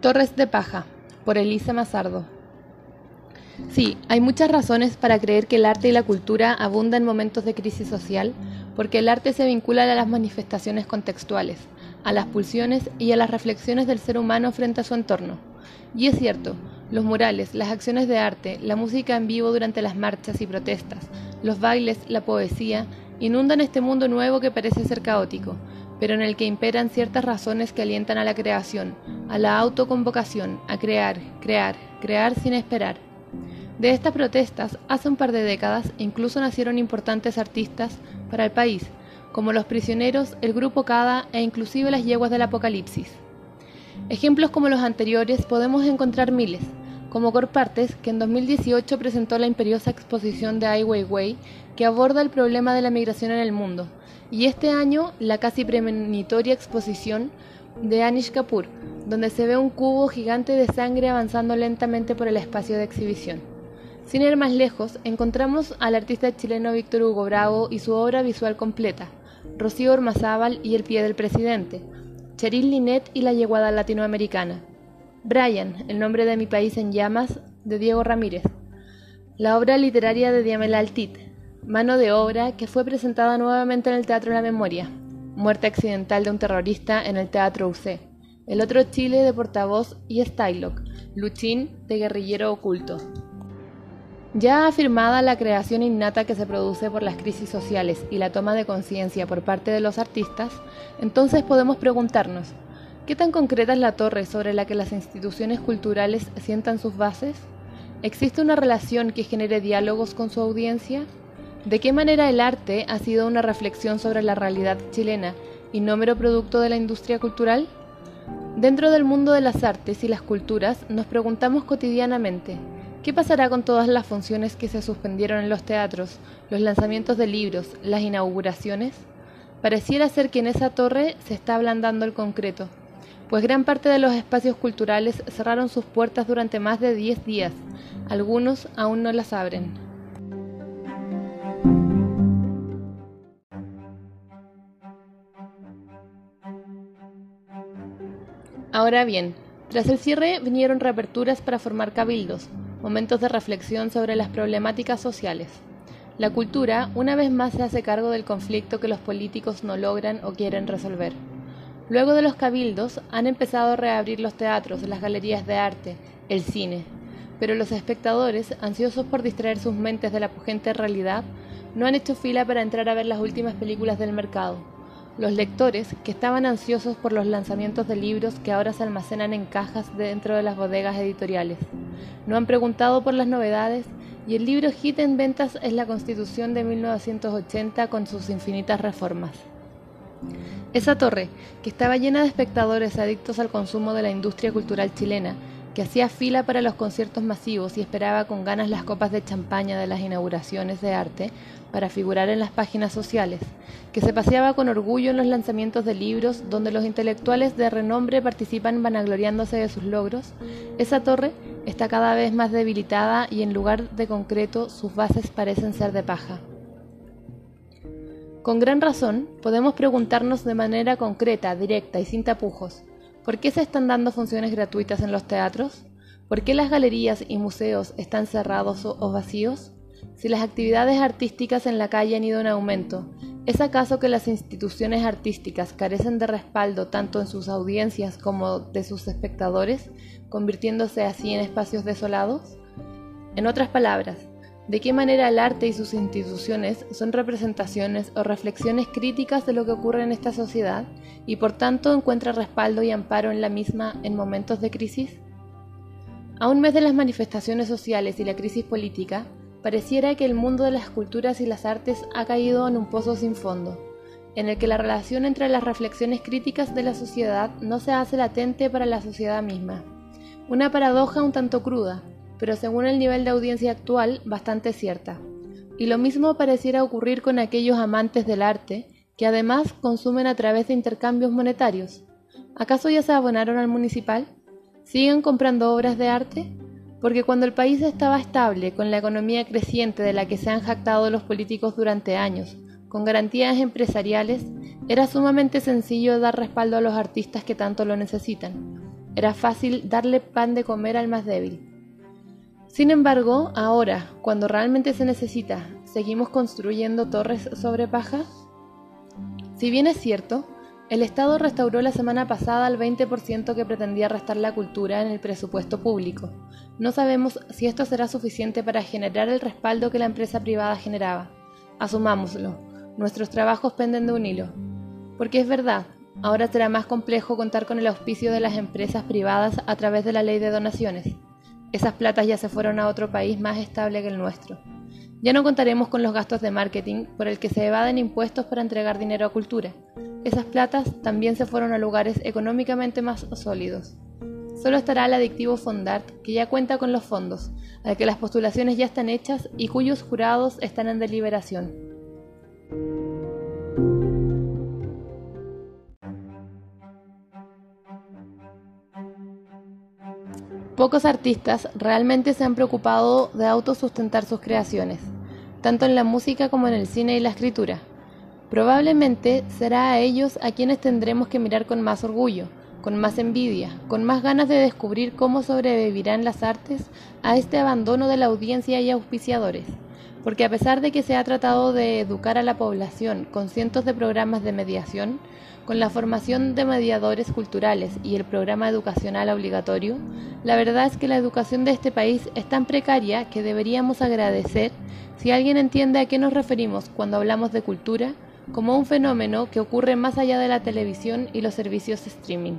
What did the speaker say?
Torres de Paja, por Elisa Mazardo. Sí, hay muchas razones para creer que el arte y la cultura abundan en momentos de crisis social, porque el arte se vincula a las manifestaciones contextuales, a las pulsiones y a las reflexiones del ser humano frente a su entorno. Y es cierto, los murales, las acciones de arte, la música en vivo durante las marchas y protestas, los bailes, la poesía, inundan este mundo nuevo que parece ser caótico, pero en el que imperan ciertas razones que alientan a la creación, a la autoconvocación, a crear, crear, crear sin esperar. De estas protestas, hace un par de décadas, incluso nacieron importantes artistas para el país, como Los Prisioneros, el Grupo Cada e inclusive las Yeguas del Apocalipsis. Ejemplos como los anteriores podemos encontrar miles, como Corpartes, que en 2018 presentó la imperiosa exposición de Ai Weiwei, que aborda el problema de la migración en el mundo, y este año la casi premonitoria exposición de Anish Kapoor, donde se ve un cubo gigante de sangre avanzando lentamente por el espacio de exhibición. Sin ir más lejos, encontramos al artista chileno Víctor Hugo Bravo y su obra visual completa, Rocío Ormazábal y El pie del presidente, Cheryl Linet y la yeguada latinoamericana, Brian, el nombre de mi país en llamas, de Diego Ramírez, la obra literaria de Diamela Altit, Mano de obra que fue presentada nuevamente en el Teatro La Memoria. Muerte accidental de un terrorista en el Teatro UC. El otro Chile de portavoz y Stylock. Luchín de guerrillero oculto. Ya afirmada la creación innata que se produce por las crisis sociales y la toma de conciencia por parte de los artistas, entonces podemos preguntarnos, ¿qué tan concreta es la torre sobre la que las instituciones culturales sientan sus bases? ¿Existe una relación que genere diálogos con su audiencia? ¿De qué manera el arte ha sido una reflexión sobre la realidad chilena y no mero producto de la industria cultural? Dentro del mundo de las artes y las culturas nos preguntamos cotidianamente, ¿qué pasará con todas las funciones que se suspendieron en los teatros, los lanzamientos de libros, las inauguraciones? Pareciera ser que en esa torre se está ablandando el concreto, pues gran parte de los espacios culturales cerraron sus puertas durante más de 10 días, algunos aún no las abren. Ahora bien, tras el cierre vinieron reaperturas para formar cabildos, momentos de reflexión sobre las problemáticas sociales. La cultura una vez más se hace cargo del conflicto que los políticos no logran o quieren resolver. Luego de los cabildos han empezado a reabrir los teatros, las galerías de arte, el cine, pero los espectadores, ansiosos por distraer sus mentes de la pujante realidad, no han hecho fila para entrar a ver las últimas películas del mercado los lectores, que estaban ansiosos por los lanzamientos de libros que ahora se almacenan en cajas dentro de las bodegas editoriales, no han preguntado por las novedades y el libro hit en ventas es la Constitución de 1980 con sus infinitas reformas. Esa torre, que estaba llena de espectadores adictos al consumo de la industria cultural chilena, que hacía fila para los conciertos masivos y esperaba con ganas las copas de champaña de las inauguraciones de arte para figurar en las páginas sociales, que se paseaba con orgullo en los lanzamientos de libros donde los intelectuales de renombre participan vanagloriándose de sus logros, esa torre está cada vez más debilitada y en lugar de concreto sus bases parecen ser de paja. Con gran razón, podemos preguntarnos de manera concreta, directa y sin tapujos, ¿por qué se están dando funciones gratuitas en los teatros? ¿Por qué las galerías y museos están cerrados o vacíos? Si las actividades artísticas en la calle han ido en aumento, ¿es acaso que las instituciones artísticas carecen de respaldo tanto en sus audiencias como de sus espectadores, convirtiéndose así en espacios desolados? En otras palabras, ¿de qué manera el arte y sus instituciones son representaciones o reflexiones críticas de lo que ocurre en esta sociedad y por tanto encuentra respaldo y amparo en la misma en momentos de crisis? A un mes de las manifestaciones sociales y la crisis política, Pareciera que el mundo de las culturas y las artes ha caído en un pozo sin fondo, en el que la relación entre las reflexiones críticas de la sociedad no se hace latente para la sociedad misma. Una paradoja un tanto cruda, pero según el nivel de audiencia actual, bastante cierta. Y lo mismo pareciera ocurrir con aquellos amantes del arte, que además consumen a través de intercambios monetarios. ¿Acaso ya se abonaron al municipal? ¿Siguen comprando obras de arte? Porque cuando el país estaba estable, con la economía creciente de la que se han jactado los políticos durante años, con garantías empresariales, era sumamente sencillo dar respaldo a los artistas que tanto lo necesitan. era fácil darle pan de comer al más débil. Sin embargo, ahora, cuando realmente se necesita, ¿seguimos construyendo torres sobre paja? Si bien es cierto, el Estado restauró la semana pasada el 20% que pretendía restar la cultura en el presupuesto público. No sabemos si esto será suficiente para generar el respaldo que la empresa privada generaba. Asumámoslo, nuestros trabajos penden de un hilo. Porque es verdad, ahora será más complejo contar con el auspicio de las empresas privadas a través de la ley de donaciones. Esas platas ya se fueron a otro país más estable que el nuestro. Ya no contaremos con los gastos de marketing por el que se evaden impuestos para entregar dinero a cultura. Esas platas también se fueron a lugares económicamente más sólidos. Solo estará el adictivo Fondart, que ya cuenta con los fondos, al que las postulaciones ya están hechas y cuyos jurados están en deliberación. Pocos artistas realmente se han preocupado de autosustentar sus creaciones, tanto en la música como en el cine y la escritura. Probablemente será a ellos a quienes tendremos que mirar con más orgullo, con más envidia, con más ganas de descubrir cómo sobrevivirán las artes a este abandono de la audiencia y auspiciadores. Porque a pesar de que se ha tratado de educar a la población con cientos de programas de mediación, con la formación de mediadores culturales y el programa educacional obligatorio, la verdad es que la educación de este país es tan precaria que deberíamos agradecer si alguien entiende a qué nos referimos cuando hablamos de cultura como un fenómeno que ocurre más allá de la televisión y los servicios streaming.